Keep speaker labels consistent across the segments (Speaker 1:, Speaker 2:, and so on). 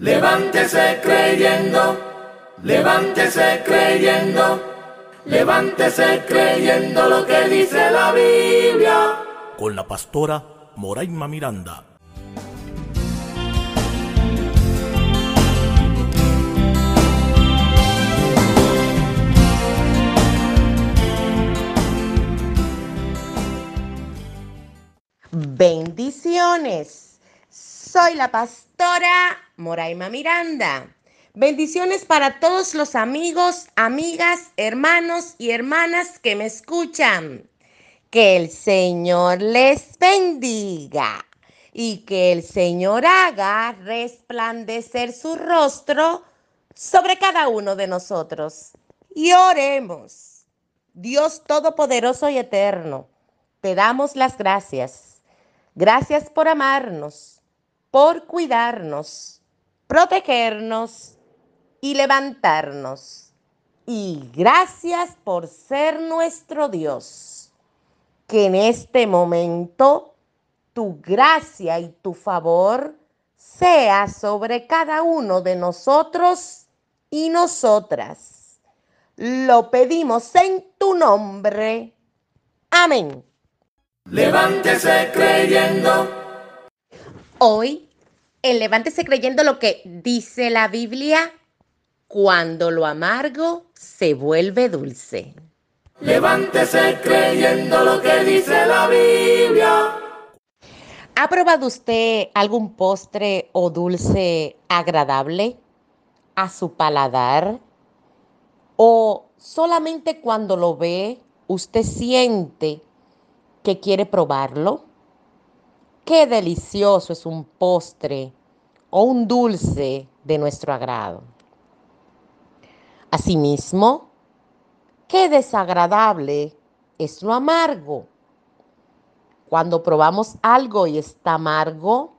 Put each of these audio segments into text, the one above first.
Speaker 1: Levántese creyendo, levántese creyendo, levántese creyendo lo que dice la Biblia.
Speaker 2: Con la pastora Moraima Miranda.
Speaker 3: Bendiciones. Soy la pastora Moraima Miranda. Bendiciones para todos los amigos, amigas, hermanos y hermanas que me escuchan. Que el Señor les bendiga y que el Señor haga resplandecer su rostro sobre cada uno de nosotros. Y oremos. Dios Todopoderoso y Eterno, te damos las gracias Gracias por amarnos, por cuidarnos, protegernos y levantarnos. Y gracias por ser nuestro Dios. Que en este momento tu gracia y tu favor sea sobre cada uno de nosotros y nosotras. Lo pedimos en tu nombre. Amén.
Speaker 1: Levántese creyendo.
Speaker 3: Hoy, en Levántese creyendo lo que dice la Biblia, cuando lo amargo se vuelve dulce.
Speaker 1: Levántese creyendo lo que dice la Biblia.
Speaker 3: ¿Ha probado usted algún postre o dulce agradable a su paladar? ¿O solamente cuando lo ve usted siente que quiere probarlo? Qué delicioso es un postre o un dulce de nuestro agrado. Asimismo, qué desagradable es lo amargo. Cuando probamos algo y está amargo,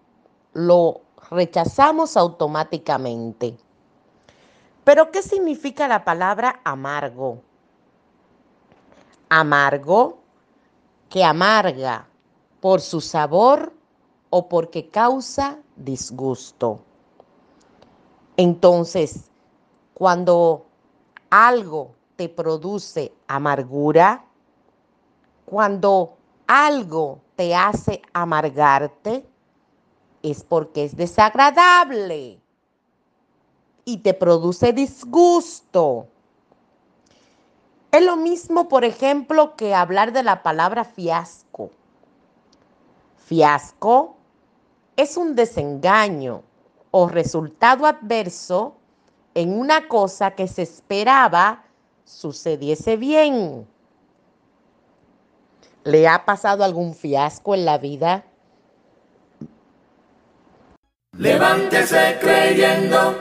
Speaker 3: lo rechazamos automáticamente. Pero, ¿qué significa la palabra amargo? Amargo que amarga por su sabor o porque causa disgusto. Entonces, cuando algo te produce amargura, cuando algo te hace amargarte, es porque es desagradable y te produce disgusto. Es lo mismo, por ejemplo, que hablar de la palabra fiasco. Fiasco es un desengaño o resultado adverso en una cosa que se esperaba sucediese bien. ¿Le ha pasado algún fiasco en la vida?
Speaker 1: Levántese creyendo.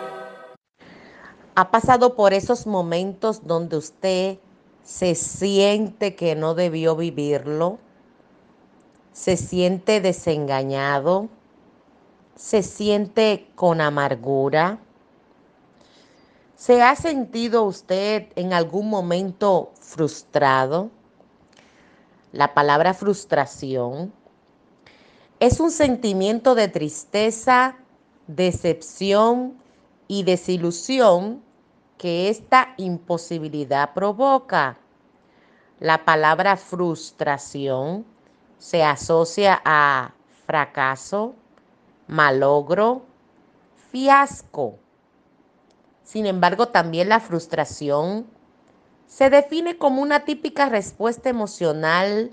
Speaker 3: ¿Ha pasado por esos momentos donde usted se siente que no debió vivirlo, se siente desengañado, se siente con amargura. ¿Se ha sentido usted en algún momento frustrado? La palabra frustración es un sentimiento de tristeza, decepción y desilusión que esta imposibilidad provoca. La palabra frustración se asocia a fracaso, malogro, fiasco. Sin embargo, también la frustración se define como una típica respuesta emocional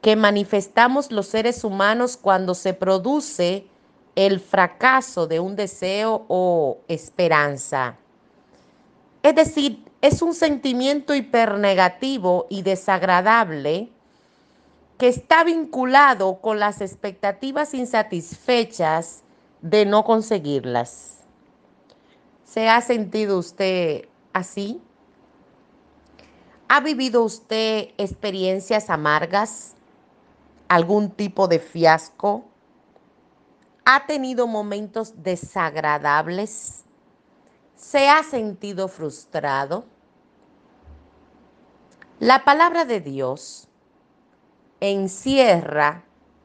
Speaker 3: que manifestamos los seres humanos cuando se produce el fracaso de un deseo o esperanza. Es decir, es un sentimiento hipernegativo y desagradable que está vinculado con las expectativas insatisfechas de no conseguirlas. ¿Se ha sentido usted así? ¿Ha vivido usted experiencias amargas? ¿Algún tipo de fiasco? ¿Ha tenido momentos desagradables? ¿Se ha sentido frustrado? La palabra de Dios encierra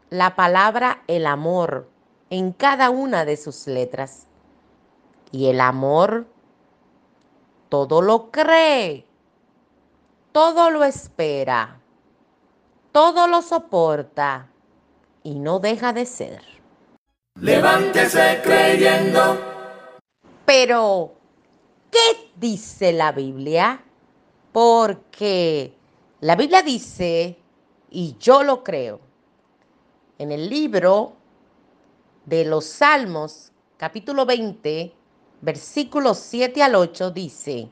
Speaker 3: la palabra el amor en cada una de sus letras. Y el amor todo lo cree, todo lo espera, todo lo soporta y no deja de ser.
Speaker 1: Levántese creyendo.
Speaker 3: Pero, ¿qué dice la Biblia? Porque la Biblia dice, y yo lo creo, en el libro de los Salmos, capítulo 20, versículos 7 al 8, dice,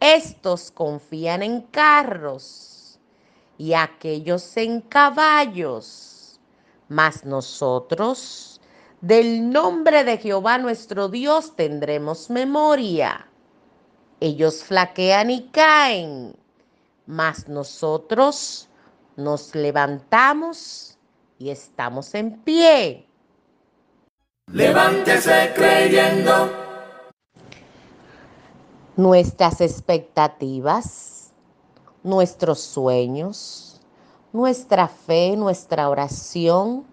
Speaker 3: estos confían en carros y aquellos en caballos, mas nosotros del nombre de Jehová nuestro Dios tendremos memoria. Ellos flaquean y caen, mas nosotros nos levantamos y estamos en pie.
Speaker 1: Levántese creyendo.
Speaker 3: Nuestras expectativas, nuestros sueños, nuestra fe, nuestra oración,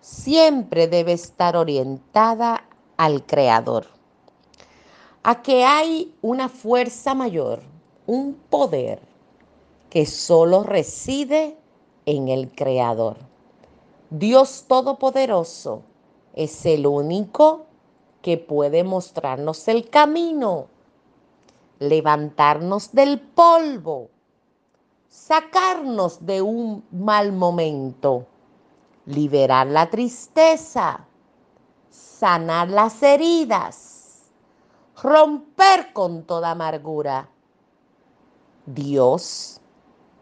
Speaker 3: siempre debe estar orientada al Creador. A que hay una fuerza mayor, un poder que solo reside en el Creador. Dios Todopoderoso es el único que puede mostrarnos el camino, levantarnos del polvo, sacarnos de un mal momento, liberar la tristeza, sanar las heridas, romper con toda amargura. Dios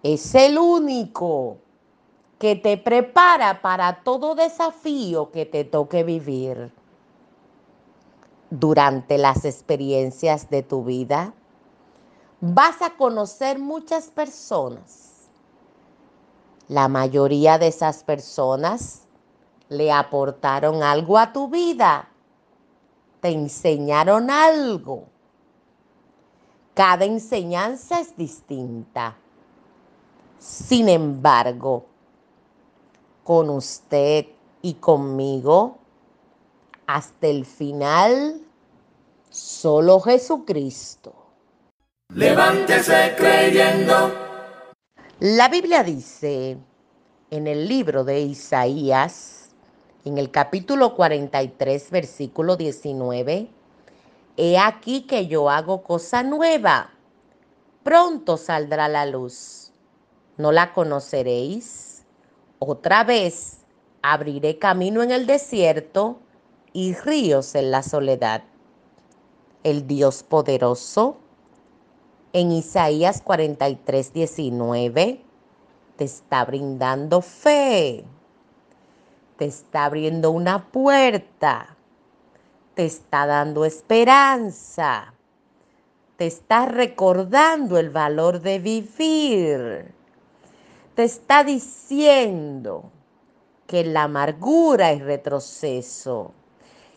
Speaker 3: es el único que te prepara para todo desafío que te toque vivir. Durante las experiencias de tu vida, vas a conocer muchas personas. La mayoría de esas personas le aportaron algo a tu vida, te enseñaron algo. Cada enseñanza es distinta. Sin embargo, con usted y conmigo hasta el final, solo Jesucristo.
Speaker 1: Levántese creyendo.
Speaker 3: La Biblia dice en el libro de Isaías, en el capítulo 43, versículo 19, He aquí que yo hago cosa nueva, pronto saldrá la luz. ¿No la conoceréis? Otra vez abriré camino en el desierto y ríos en la soledad. El Dios poderoso en Isaías 43, 19 te está brindando fe, te está abriendo una puerta, te está dando esperanza, te está recordando el valor de vivir te está diciendo que la amargura hay retroceso,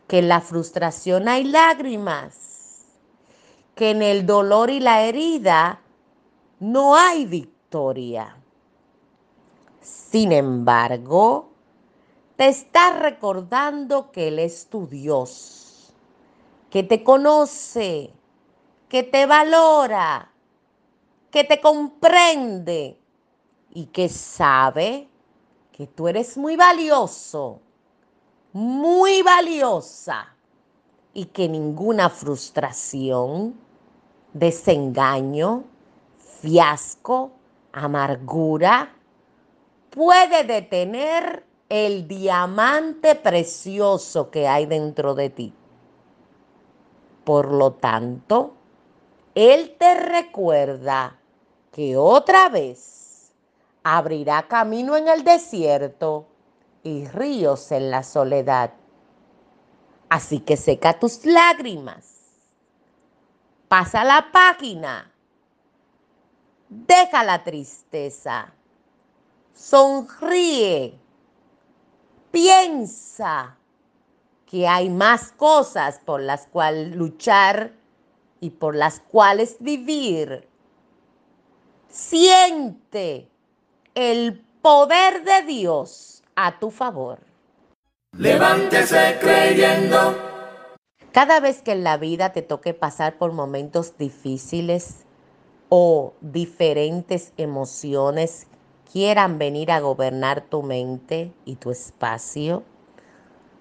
Speaker 3: que en la frustración hay lágrimas, que en el dolor y la herida no hay victoria. Sin embargo, te está recordando que Él es tu Dios, que te conoce, que te valora, que te comprende y que sabe que tú eres muy valioso, muy valiosa y que ninguna frustración, desengaño, fiasco, amargura puede detener el diamante precioso que hay dentro de ti. Por lo tanto, Él te recuerda que otra vez abrirá camino en el desierto y ríos en la soledad. Así que seca tus lágrimas. Pasa la página. Deja la tristeza. Sonríe. Piensa que hay más cosas por las cuales luchar y por las cuales vivir. Siente el poder de Dios a tu favor.
Speaker 1: Levántese creyendo.
Speaker 3: Cada vez que en la vida te toque pasar por momentos difíciles o diferentes emociones quieran venir a gobernar tu mente y tu espacio,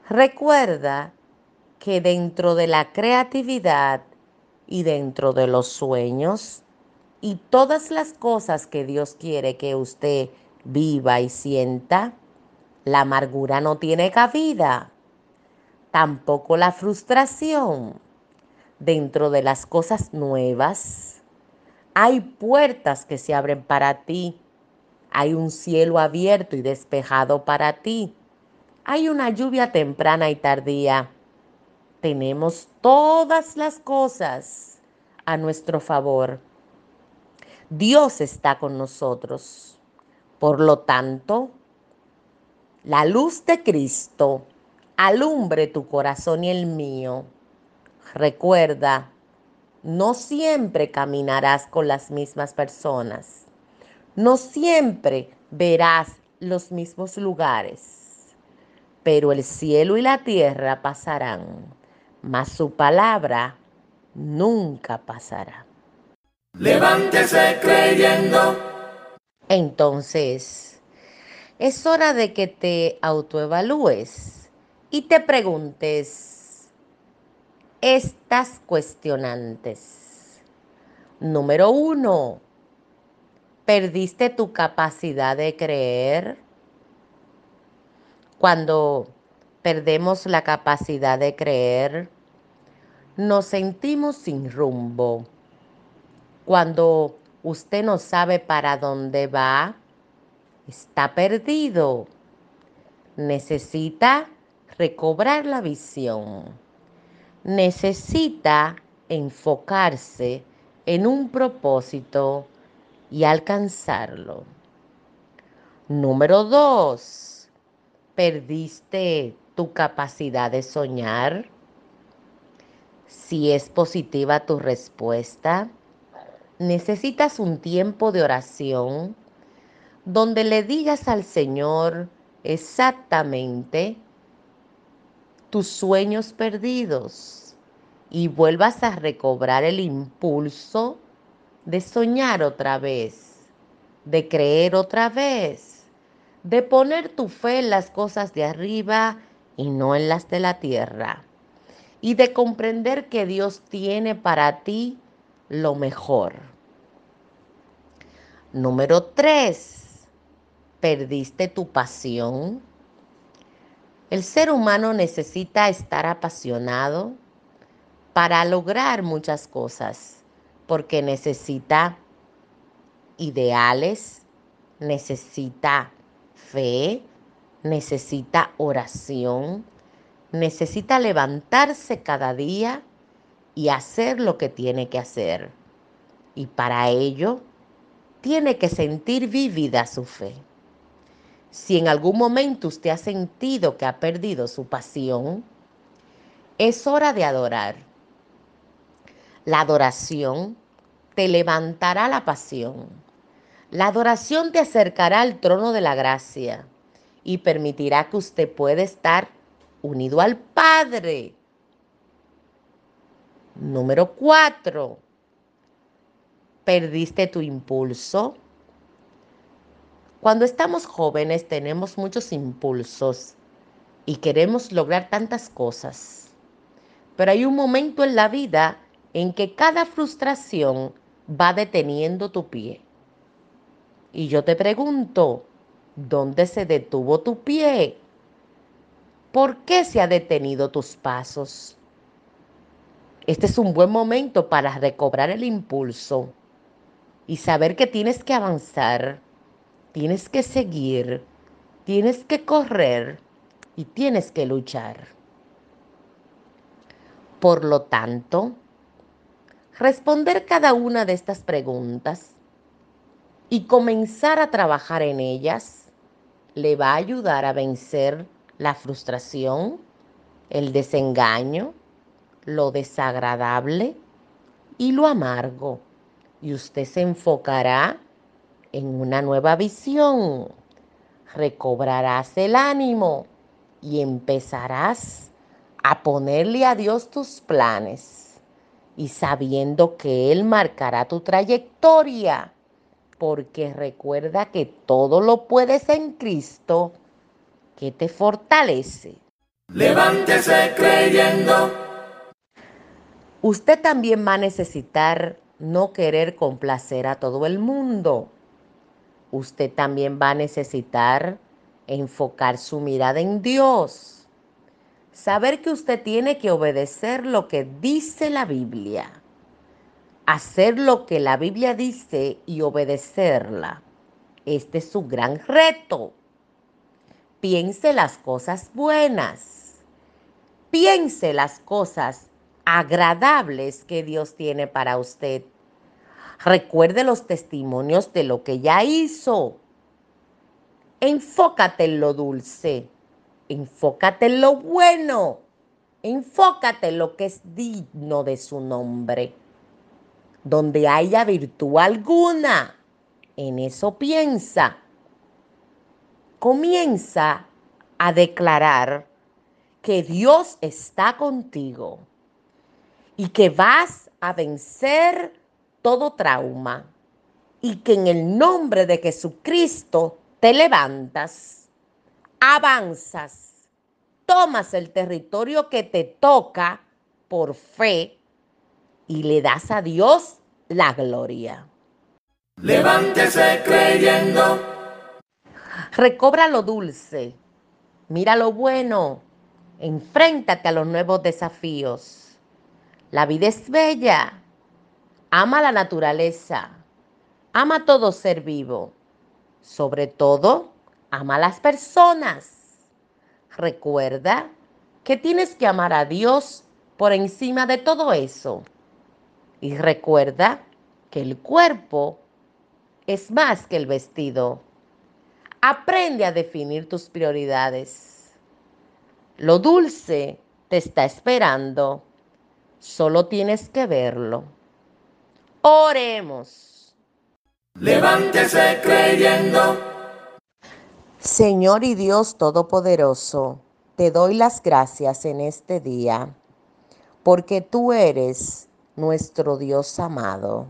Speaker 3: recuerda que dentro de la creatividad y dentro de los sueños y todas las cosas que Dios quiere que usted viva y sienta, la amargura no tiene cabida, tampoco la frustración. Dentro de las cosas nuevas, hay puertas que se abren para ti, hay un cielo abierto y despejado para ti, hay una lluvia temprana y tardía. Tenemos todas las cosas a nuestro favor. Dios está con nosotros. Por lo tanto, la luz de Cristo alumbre tu corazón y el mío. Recuerda, no siempre caminarás con las mismas personas. No siempre verás los mismos lugares. Pero el cielo y la tierra pasarán, mas su palabra nunca pasará.
Speaker 1: Levántese creyendo.
Speaker 3: Entonces, es hora de que te autoevalúes y te preguntes estas cuestionantes. Número uno, ¿perdiste tu capacidad de creer? Cuando perdemos la capacidad de creer, nos sentimos sin rumbo. Cuando usted no sabe para dónde va, está perdido. Necesita recobrar la visión. Necesita enfocarse en un propósito y alcanzarlo. Número dos, perdiste tu capacidad de soñar. Si es positiva tu respuesta, necesitas un tiempo de oración donde le digas al Señor exactamente tus sueños perdidos y vuelvas a recobrar el impulso de soñar otra vez, de creer otra vez, de poner tu fe en las cosas de arriba y no en las de la tierra, y de comprender que Dios tiene para ti lo mejor. Número tres perdiste tu pasión? El ser humano necesita estar apasionado para lograr muchas cosas, porque necesita ideales, necesita fe, necesita oración, necesita levantarse cada día y hacer lo que tiene que hacer. Y para ello tiene que sentir vivida su fe. Si en algún momento usted ha sentido que ha perdido su pasión, es hora de adorar. La adoración te levantará la pasión. La adoración te acercará al trono de la gracia y permitirá que usted pueda estar unido al Padre. Número cuatro, perdiste tu impulso. Cuando estamos jóvenes tenemos muchos impulsos y queremos lograr tantas cosas. Pero hay un momento en la vida en que cada frustración va deteniendo tu pie. Y yo te pregunto, ¿dónde se detuvo tu pie? ¿Por qué se ha detenido tus pasos? Este es un buen momento para recobrar el impulso y saber que tienes que avanzar tienes que seguir, tienes que correr y tienes que luchar. Por lo tanto, responder cada una de estas preguntas y comenzar a trabajar en ellas le va a ayudar a vencer la frustración, el desengaño, lo desagradable y lo amargo. Y usted se enfocará en una nueva visión. Recobrarás el ánimo y empezarás a ponerle a Dios tus planes y sabiendo que Él marcará tu trayectoria, porque recuerda que todo lo puedes en Cristo que te fortalece.
Speaker 1: Levántese creyendo.
Speaker 3: Usted también va a necesitar no querer complacer a todo el mundo. Usted también va a necesitar enfocar su mirada en Dios. Saber que usted tiene que obedecer lo que dice la Biblia. Hacer lo que la Biblia dice y obedecerla. Este es su gran reto. Piense las cosas buenas. Piense las cosas agradables que Dios tiene para usted. Recuerde los testimonios de lo que ya hizo. Enfócate en lo dulce. Enfócate en lo bueno. Enfócate en lo que es digno de su nombre. Donde haya virtud alguna, en eso piensa. Comienza a declarar que Dios está contigo y que vas a vencer todo trauma y que en el nombre de Jesucristo te levantas, avanzas, tomas el territorio que te toca por fe y le das a Dios la gloria.
Speaker 1: Levántese creyendo.
Speaker 3: Recobra lo dulce, mira lo bueno, enfréntate a los nuevos desafíos la vida es bella. Ama la naturaleza. Ama todo ser vivo. Sobre todo, ama a las personas. Recuerda que tienes que amar a Dios por encima de todo eso. Y recuerda que el cuerpo es más que el vestido. Aprende a definir tus prioridades. Lo dulce te está esperando. Solo tienes que verlo. Oremos.
Speaker 1: Levántese creyendo.
Speaker 3: Señor y Dios Todopoderoso, te doy las gracias en este día, porque tú eres nuestro Dios amado.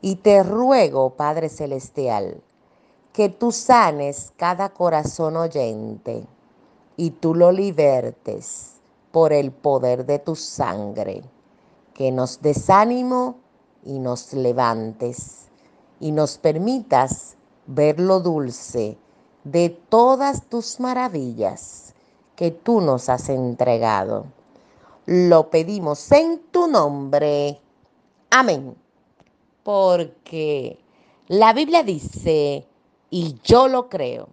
Speaker 3: Y te ruego, Padre Celestial, que tú sanes cada corazón oyente y tú lo libertes por el poder de tu sangre, que nos desánimo y nos levantes y nos permitas ver lo dulce de todas tus maravillas que tú nos has entregado. Lo pedimos en tu nombre. Amén. Porque la Biblia dice, y yo lo creo,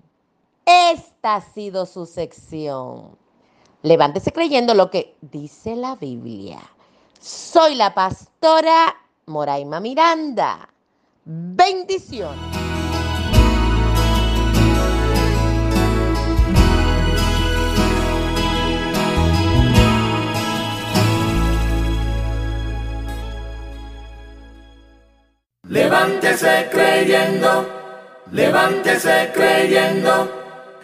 Speaker 3: esta ha sido su sección Levántese creyendo lo que dice la Biblia. Soy la pastora Moraima Miranda. Bendiciones.
Speaker 1: Levántese creyendo, levántese creyendo.